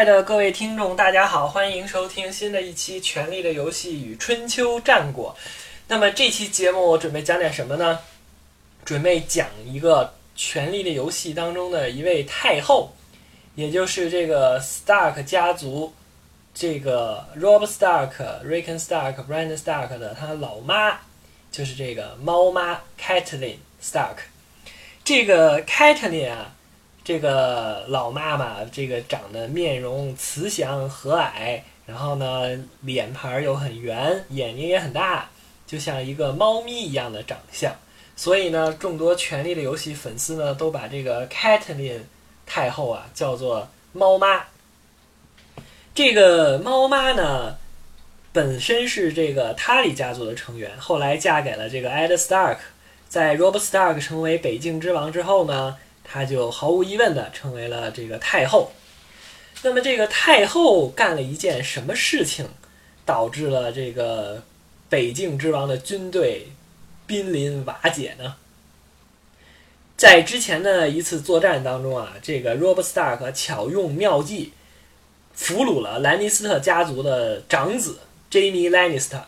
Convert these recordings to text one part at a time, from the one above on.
亲爱的各位听众，大家好，欢迎收听新的一期《权力的游戏与春秋战国》。那么这期节目我准备讲点什么呢？准备讲一个《权力的游戏》当中的一位太后，也就是这个 Stark 家族，这个 Rob Stark、Rickon Stark、Brand Stark 的他老妈，就是这个猫妈 Catelyn Stark。这个 Catelyn 啊。这个老妈妈，这个长得面容慈祥和蔼，然后呢，脸盘又很圆，眼睛也很大，就像一个猫咪一样的长相。所以呢，众多《权力的游戏》粉丝呢，都把这个 Catelyn 太后啊叫做猫妈。这个猫妈呢，本身是这个塔里家族的成员，后来嫁给了这个 Ed Stark。在 Rob Stark 成为北境之王之后呢。她就毫无疑问的成为了这个太后。那么，这个太后干了一件什么事情，导致了这个北境之王的军队濒临瓦解呢？在之前的一次作战当中啊，这个 Rob Stark 巧用妙计，俘虏了兰尼斯特家族的长子 Jamie Lannister。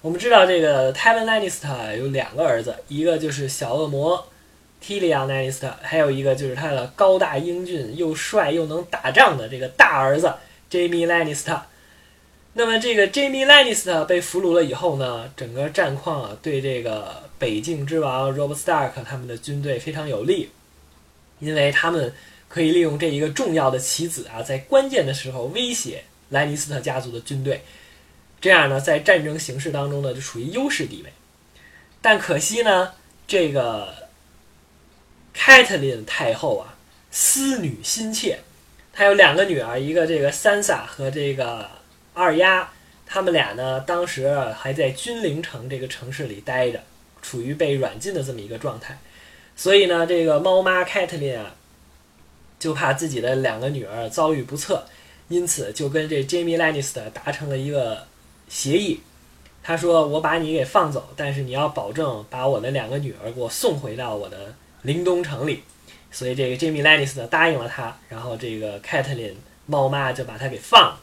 我们知道，这个 Tywin Lannister 有两个儿子，一个就是小恶魔。提利亚·奈尼斯特，还有一个就是他的高大英俊、又帅又能打仗的这个大儿子 Jamie Lannister。那么，这个 Jamie Lannister 被俘虏了以后呢，整个战况啊，对这个北境之王 Robb Stark 他们的军队非常有利，因为他们可以利用这一个重要的棋子啊，在关键的时候威胁兰尼斯特家族的军队，这样呢，在战争形势当中呢，就处于优势地位。但可惜呢，这个。凯特琳太后啊，思女心切，她有两个女儿，一个这个三萨和这个二丫，他们俩呢，当时还在君临城这个城市里待着，处于被软禁的这么一个状态，所以呢，这个猫妈凯特琳啊，就怕自己的两个女儿遭遇不测，因此就跟这 Jamie Lannister 达成了一个协议，他说：“我把你给放走，但是你要保证把我的两个女儿给我送回到我的。”临冬城里，所以这个 Jamie Lannister 答应了他，然后这个 Catelyn 猫妈就把他给放了。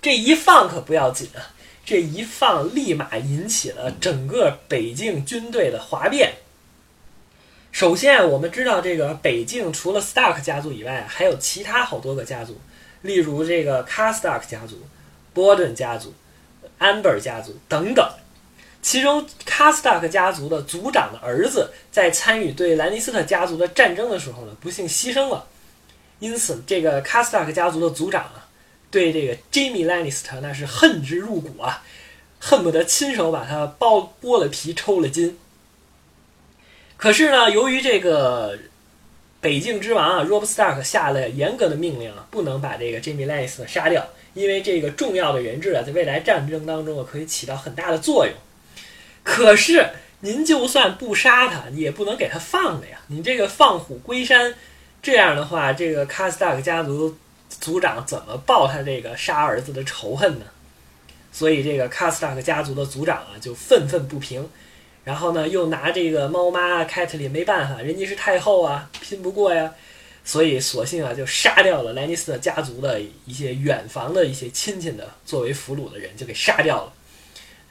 这一放可不要紧啊，这一放立马引起了整个北境军队的哗变。首先，我们知道这个北境除了 Stark 家族以外，还有其他好多个家族，例如这个 Carstark 家族、Borden 家族、Amber 家族等等。其中，卡斯塔克家族的族长的儿子在参与对兰尼斯特家族的战争的时候呢，不幸牺牲了。因此，这个卡斯塔克家族的族长啊，对这个 Jamie Lannister 那是恨之入骨啊，恨不得亲手把他剥剥了皮、抽了筋。可是呢，由于这个北境之王啊，Rob Stark 下了严格的命令啊，不能把这个 Jamie Lannister 杀掉，因为这个重要的人质啊，在未来战争当中啊，可以起到很大的作用。可是，您就算不杀他，也不能给他放了呀！你这个放虎归山，这样的话，这个卡斯塔克家族族长怎么报他这个杀儿子的仇恨呢？所以，这个卡斯塔克家族的族长啊，就愤愤不平。然后呢，又拿这个猫妈凯特琳没办法，人家是太后啊，拼不过呀。所以，索性啊，就杀掉了莱尼斯特家族的一些远房的一些亲戚的作为俘虏的人，就给杀掉了。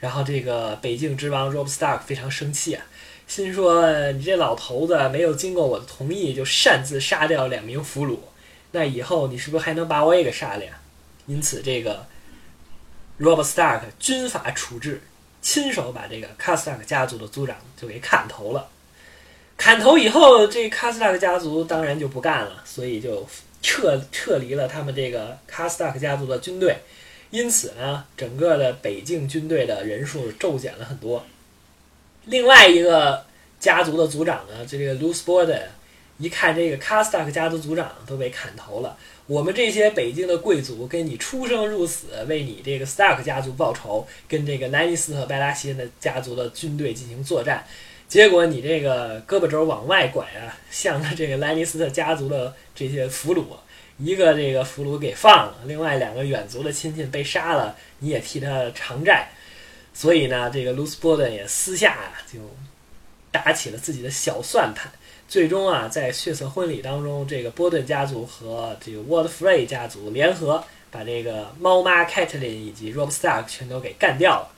然后这个北境之王 Rob Stark 非常生气啊，心说你这老头子没有经过我的同意就擅自杀掉两名俘虏，那以后你是不是还能把我也给杀了呀？因此这个 Rob Stark 军法处置，亲手把这个 Castark 家族的族长就给砍头了。砍头以后，这 Castark 家族当然就不干了，所以就撤撤离了他们这个 Castark 家族的军队。因此呢，整个的北境军队的人数骤减了很多。另外一个家族的族长呢，就这个 Luce Borden，一看这个 c a s t a 家族族长都被砍头了，我们这些北境的贵族跟你出生入死，为你这个 star 家族报仇，跟这个兰尼斯特、拜拉西恩的家族的军队进行作战，结果你这个胳膊肘往外拐啊，向着这个兰尼斯特家族的这些俘虏。一个这个俘虏给放了，另外两个远族的亲戚被杀了，你也替他偿债，所以呢，这个卢斯波顿也私下就打起了自己的小算盘。最终啊，在血色婚礼当中，这个波顿家族和这个沃德弗瑞家族联合，把这个猫妈凯特琳以及 Rob Stark 全都给干掉了。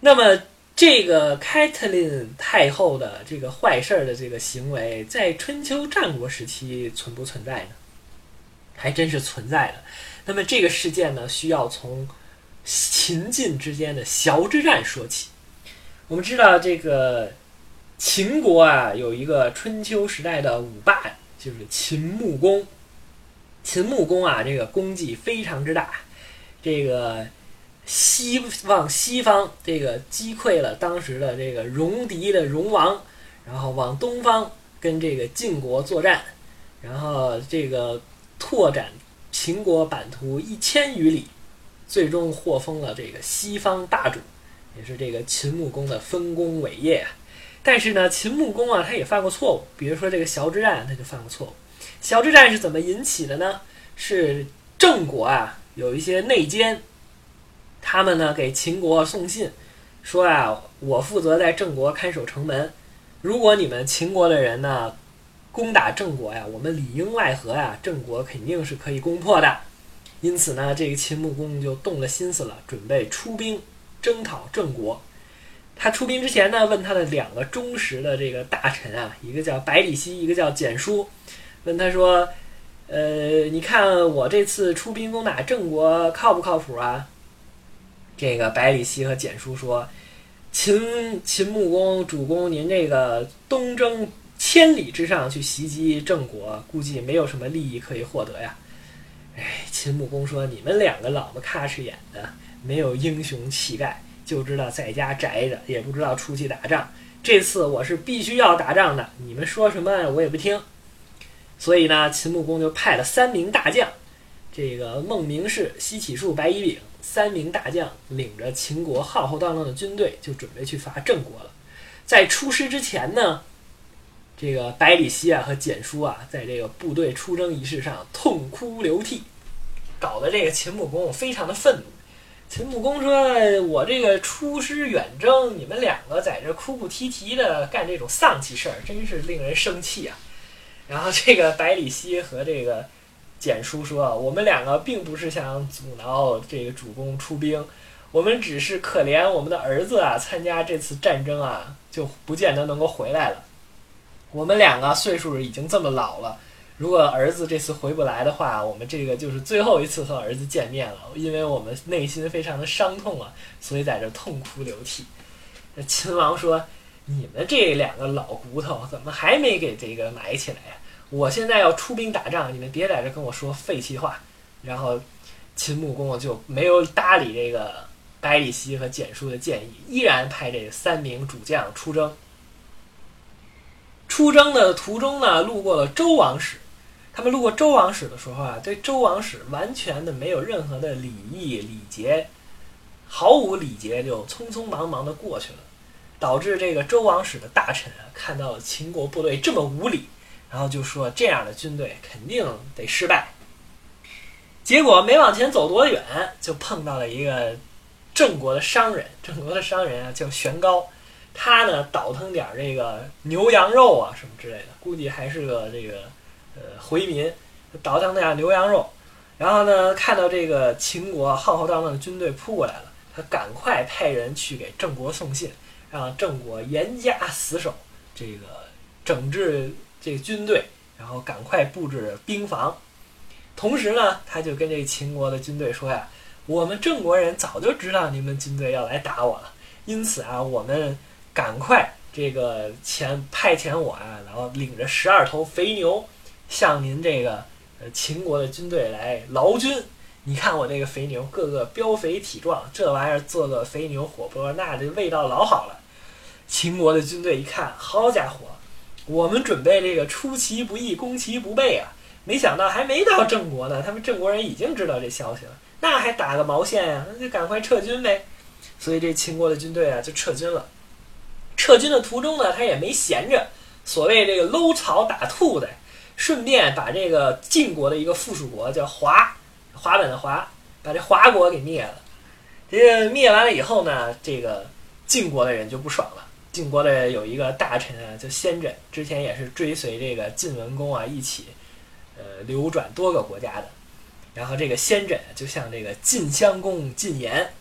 那么，这个凯特琳太后的这个坏事儿的这个行为，在春秋战国时期存不存在呢？还真是存在的。那么，这个事件呢，需要从秦晋之间的小之战说起。我们知道这个。秦国啊，有一个春秋时代的五霸，就是秦穆公。秦穆公啊，这个功绩非常之大，这个西往西方这个击溃了当时的这个戎狄的戎王，然后往东方跟这个晋国作战，然后这个拓展秦国版图一千余里，最终获封了这个西方霸主，也是这个秦穆公的丰功伟业啊。但是呢，秦穆公啊，他也犯过错误。比如说这个崤之战，他就犯过错误。崤之战是怎么引起的呢？是郑国啊，有一些内奸，他们呢给秦国送信，说啊，我负责在郑国看守城门，如果你们秦国的人呢攻打郑国呀，我们里应外合呀，郑国肯定是可以攻破的。因此呢，这个秦穆公就动了心思了，准备出兵征讨郑国。他出兵之前呢，问他的两个忠实的这个大臣啊，一个叫百里奚，一个叫蹇叔，问他说：“呃，你看我这次出兵攻打郑国靠不靠谱啊？”这个百里奚和蹇叔说：“秦秦穆公主公，您这个东征千里之上去袭击郑国，估计没有什么利益可以获得呀。”哎，秦穆公说：“你们两个老么咔哧眼的，没有英雄气概。”就知道在家宅着，也不知道出去打仗。这次我是必须要打仗的，你们说什么我也不听。所以呢，秦穆公就派了三名大将，这个孟明氏、西乞术、白乙丙三名大将，领着秦国浩浩荡荡的军队，就准备去伐郑国了。在出师之前呢，这个百里奚啊和蹇叔啊，在这个部队出征仪式上痛哭流涕，搞得这个秦穆公非常的愤怒。秦穆公说：“我这个出师远征，你们两个在这哭哭啼啼的干这种丧气事儿，真是令人生气啊！”然后这个百里奚和这个蹇叔说：“我们两个并不是想阻挠这个主公出兵，我们只是可怜我们的儿子啊，参加这次战争啊，就不见得能够回来了。我们两个岁数已经这么老了。”如果儿子这次回不来的话，我们这个就是最后一次和儿子见面了，因为我们内心非常的伤痛啊，所以在这痛哭流涕。那秦王说：“你们这两个老骨头怎么还没给这个埋起来呀？我现在要出兵打仗，你们别在这跟我说废气话。”然后秦穆公就没有搭理这个百里奚和蹇叔的建议，依然派这三名主将出征。出征的途中呢，路过了周王室。他们路过周王室的时候啊，对周王室完全的没有任何的礼义礼节，毫无礼节就匆匆忙忙的过去了，导致这个周王室的大臣啊看到了秦国部队这么无礼，然后就说这样的军队肯定得失败。结果没往前走多远，就碰到了一个郑国的商人，郑国的商人啊叫玄高，他呢倒腾点这个牛羊肉啊什么之类的，估计还是个这个。呃，回民倒腾那样牛羊肉，然后呢，看到这个秦国浩浩荡荡的军队扑过来了，他赶快派人去给郑国送信，让郑国严加死守，这个整治这个军队，然后赶快布置兵防。同时呢，他就跟这秦国的军队说呀：“我们郑国人早就知道你们军队要来打我了，因此啊，我们赶快这个遣派遣我啊，然后领着十二头肥牛。”向您这个呃秦国的军队来劳军，你看我这个肥牛个个膘肥体壮，这玩意儿做个肥牛火锅，那这味道老好了。秦国的军队一看，好家伙，我们准备这个出其不意，攻其不备啊！没想到还没到郑国呢，他们郑国人已经知道这消息了，那还打个毛线呀？那就赶快撤军呗。所以这秦国的军队啊就撤军了。撤军的途中呢，他也没闲着，所谓这个搂草打兔子。顺便把这个晋国的一个附属国叫华，华本的华，把这华国给灭了。这个灭完了以后呢，这个晋国的人就不爽了，晋国的有一个大臣啊，叫先轸，之前也是追随这个晋文公啊一起，呃，流转多个国家的。然后这个先轸就向这个晋襄公进言，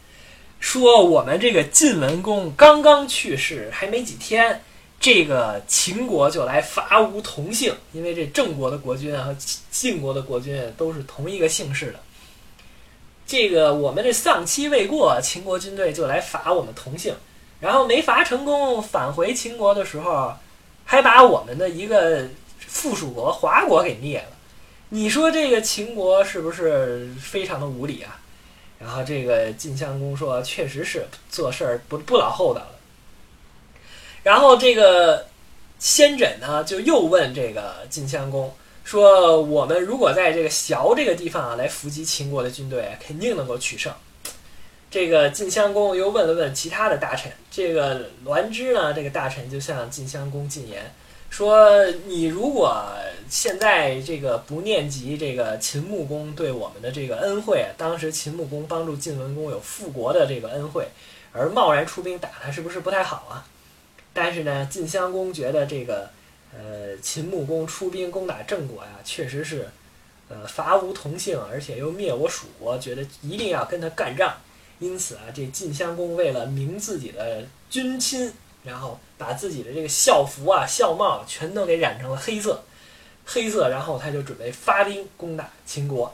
说我们这个晋文公刚刚去世，还没几天，这个秦国就来伐吴同姓，因为这郑国的国君啊和晋国的国君都是同一个姓氏的。这个我们这丧期未过，秦国军队就来伐我们同姓，然后没伐成功，返回秦国的时候，还把我们的一个附属国华国给灭了。你说这个秦国是不是非常的无理啊？然后这个晋襄公说，确实是做事儿不不老厚道了。然后这个先轸呢，就又问这个晋襄公说：“我们如果在这个萧这个地方啊，来伏击秦国的军队，肯定能够取胜。”这个晋襄公又问了问其他的大臣，这个栾枝呢，这个大臣就向晋襄公进言。说你如果现在这个不念及这个秦穆公对我们的这个恩惠，当时秦穆公帮助晋文公有复国的这个恩惠，而贸然出兵打他，是不是不太好啊？但是呢，晋襄公觉得这个呃秦穆公出兵攻打郑国呀，确实是呃伐吴同姓，而且又灭我蜀国，觉得一定要跟他干仗。因此啊，这晋襄公为了明自己的君亲。然后把自己的这个校服啊、校帽全都给染成了黑色，黑色，然后他就准备发兵攻打秦国。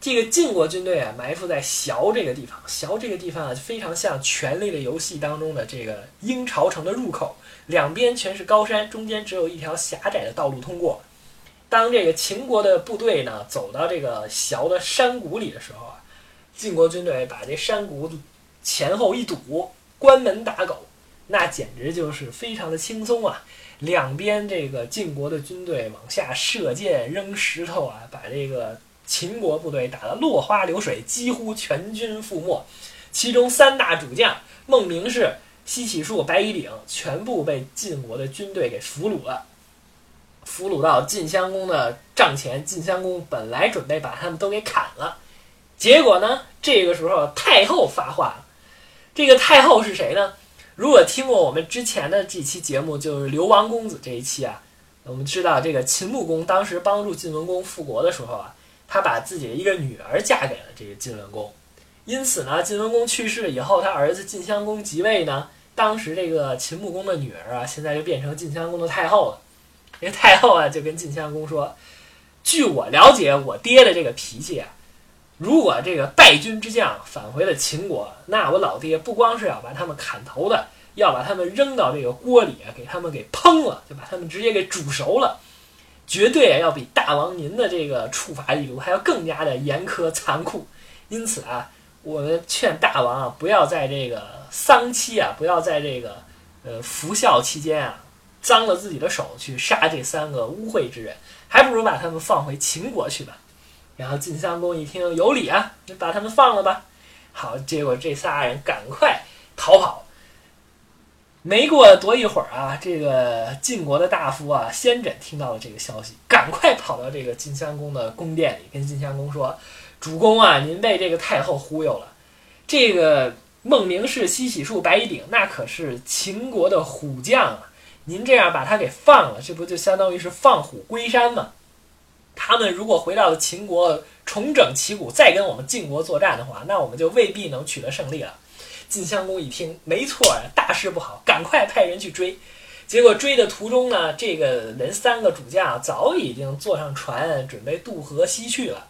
这个晋国军队啊，埋伏在崤这个地方。崤这个地方啊，非常像《权力的游戏》当中的这个鹰巢城的入口，两边全是高山，中间只有一条狭窄的道路通过。当这个秦国的部队呢走到这个崤的山谷里的时候啊，晋国军队把这山谷前后一堵，关门打狗。那简直就是非常的轻松啊！两边这个晋国的军队往下射箭、扔石头啊，把这个秦国部队打得落花流水，几乎全军覆没。其中三大主将孟明氏、西乞术、白乙丙全部被晋国的军队给俘虏了，俘虏到晋襄公的帐前。晋襄公本来准备把他们都给砍了，结果呢，这个时候太后发话了。这个太后是谁呢？如果听过我们之前的这期节目，就是流亡公子这一期啊，我们知道这个秦穆公当时帮助晋文公复国的时候啊，他把自己的一个女儿嫁给了这个晋文公，因此呢，晋文公去世以后，他儿子晋襄公即位呢，当时这个秦穆公的女儿啊，现在就变成晋襄公的太后了。这 太后啊，就跟晋襄公说：“据我了解，我爹的这个脾气啊。”如果这个败军之将返回了秦国，那我老爹不光是要把他们砍头的，要把他们扔到这个锅里，给他们给烹了，就把他们直接给煮熟了，绝对要比大王您的这个处罚力度还要更加的严苛残酷。因此啊，我们劝大王啊，不要在这个丧期啊，不要在这个呃服孝期间啊，脏了自己的手去杀这三个污秽之人，还不如把他们放回秦国去吧。然后晋襄公一听有理啊，就把他们放了吧。好，结果这仨人赶快逃跑。没过多一会儿啊，这个晋国的大夫啊，先轸听到了这个消息，赶快跑到这个晋襄公的宫殿里，跟晋襄公说：“主公啊，您被这个太后忽悠了。这个孟明氏、西乞术、白乙丙，那可是秦国的虎将啊！您这样把他给放了，这不就相当于是放虎归山吗？”他们如果回到了秦国，重整旗鼓，再跟我们晋国作战的话，那我们就未必能取得胜利了。晋襄公一听，没错，大事不好，赶快派人去追。结果追的途中呢，这个人三个主将早已经坐上船，准备渡河西去了。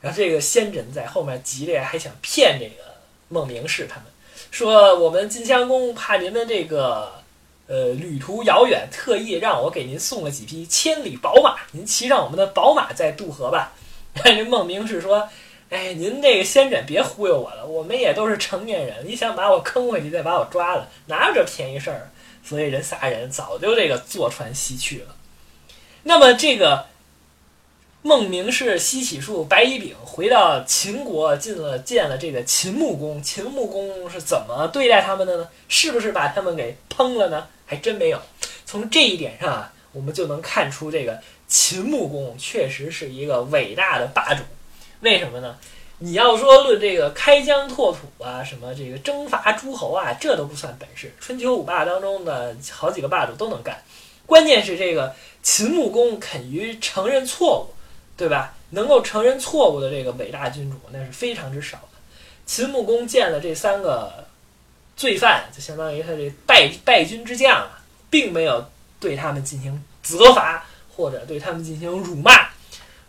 然后这个先轸在后面急着还想骗这个孟明氏他们，说我们晋襄公怕您们这个。呃，旅途遥远，特意让我给您送了几匹千里宝马，您骑上我们的宝马再渡河吧。这孟明是说：“哎，您这个先诊别忽悠我了，我们也都是成年人，你想把我坑回去，再把我抓了，哪有这便宜事儿？”所以人仨人早就这个坐船西去了。那么这个。孟明氏、西乞术、白乙丙回到秦国，进了见了这个秦穆公。秦穆公是怎么对待他们的呢？是不是把他们给烹了呢？还真没有。从这一点上啊，我们就能看出这个秦穆公确实是一个伟大的霸主。为什么呢？你要说论这个开疆拓土啊，什么这个征伐诸侯啊，这都不算本事。春秋五霸当中的好几个霸主都能干，关键是这个秦穆公肯于承认错误，对吧？能够承认错误的这个伟大君主，那是非常之少的。秦穆公见了这三个罪犯，就相当于他这败败军之将啊，并没有对他们进行责罚或者对他们进行辱骂，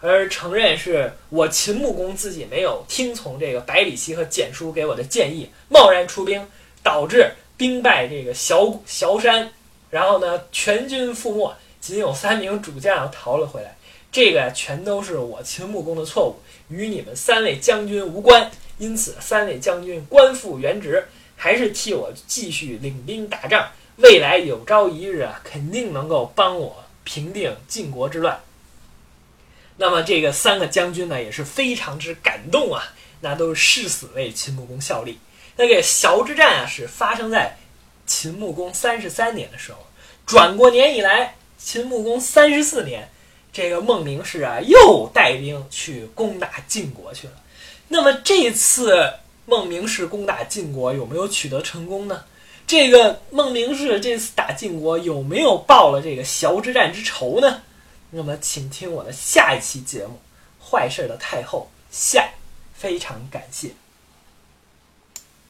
而承认是我秦穆公自己没有听从这个百里奚和蹇叔给我的建议，贸然出兵，导致兵败这个崤崤山，然后呢全军覆没，仅有三名主将逃了回来。这个全都是我秦穆公的错误，与你们三位将军无关。因此，三位将军官复原职，还是替我继续领兵打仗。未来有朝一日啊，肯定能够帮我平定晋国之乱。那么，这个三个将军呢，也是非常之感动啊，那都是誓死为秦穆公效力。那个崤之战啊，是发生在秦穆公三十三年的时候。转过年以来，秦穆公三十四年。这个孟明氏啊，又带兵去攻打晋国去了。那么这次孟明氏攻打晋国有没有取得成功呢？这个孟明氏这次打晋国有没有报了这个崤之战之仇呢？那么请听我的下一期节目《坏事的太后》下，非常感谢。